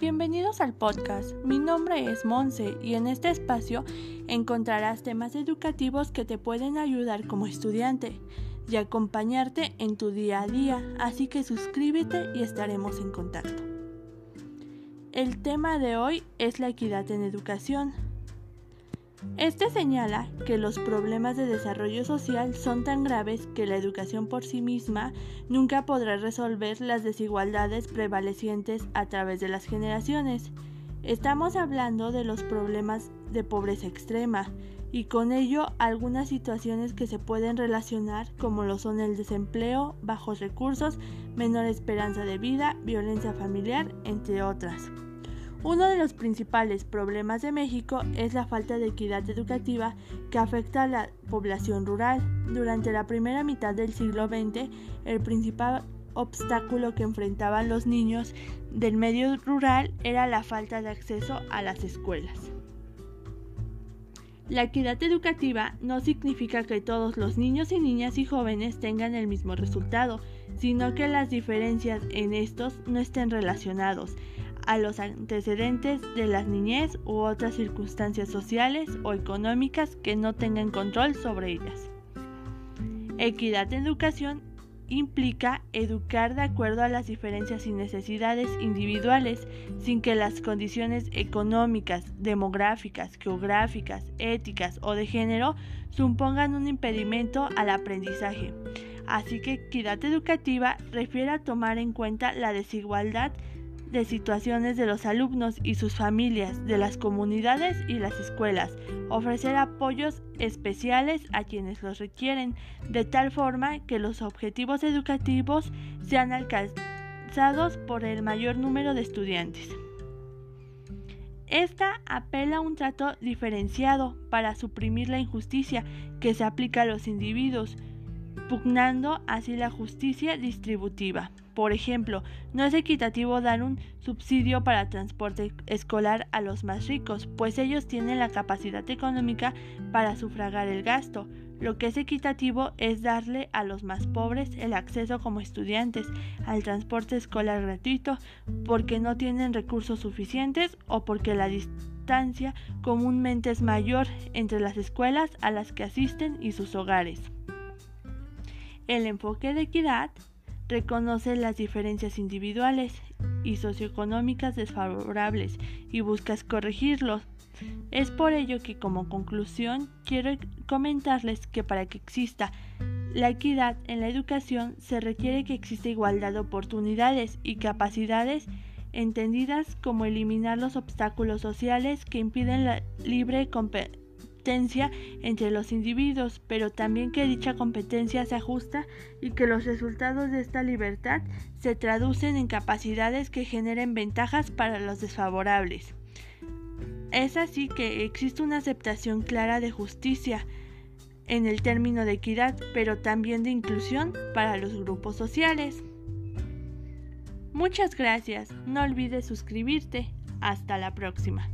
Bienvenidos al podcast. Mi nombre es Monse y en este espacio encontrarás temas educativos que te pueden ayudar como estudiante y acompañarte en tu día a día, así que suscríbete y estaremos en contacto. El tema de hoy es la equidad en educación. Este señala que los problemas de desarrollo social son tan graves que la educación por sí misma nunca podrá resolver las desigualdades prevalecientes a través de las generaciones. Estamos hablando de los problemas de pobreza extrema y con ello algunas situaciones que se pueden relacionar como lo son el desempleo, bajos recursos, menor esperanza de vida, violencia familiar, entre otras. Uno de los principales problemas de México es la falta de equidad educativa que afecta a la población rural. Durante la primera mitad del siglo XX, el principal obstáculo que enfrentaban los niños del medio rural era la falta de acceso a las escuelas. La equidad educativa no significa que todos los niños y niñas y jóvenes tengan el mismo resultado, sino que las diferencias en estos no estén relacionados a los antecedentes de la niñez u otras circunstancias sociales o económicas que no tengan control sobre ellas. Equidad en educación implica educar de acuerdo a las diferencias y necesidades individuales sin que las condiciones económicas, demográficas, geográficas, éticas o de género supongan un impedimento al aprendizaje. Así que equidad educativa refiere a tomar en cuenta la desigualdad de situaciones de los alumnos y sus familias, de las comunidades y las escuelas, ofrecer apoyos especiales a quienes los requieren, de tal forma que los objetivos educativos sean alcanzados por el mayor número de estudiantes. Esta apela a un trato diferenciado para suprimir la injusticia que se aplica a los individuos, pugnando así la justicia distributiva. Por ejemplo, no es equitativo dar un subsidio para transporte escolar a los más ricos, pues ellos tienen la capacidad económica para sufragar el gasto. Lo que es equitativo es darle a los más pobres el acceso como estudiantes al transporte escolar gratuito porque no tienen recursos suficientes o porque la distancia comúnmente es mayor entre las escuelas a las que asisten y sus hogares. El enfoque de equidad reconoce las diferencias individuales y socioeconómicas desfavorables y buscas corregirlos. Es por ello que como conclusión quiero comentarles que para que exista la equidad en la educación se requiere que exista igualdad de oportunidades y capacidades entendidas como eliminar los obstáculos sociales que impiden la libre entre los individuos, pero también que dicha competencia se ajusta y que los resultados de esta libertad se traducen en capacidades que generen ventajas para los desfavorables. Es así que existe una aceptación clara de justicia en el término de equidad, pero también de inclusión para los grupos sociales. Muchas gracias, no olvides suscribirte. Hasta la próxima.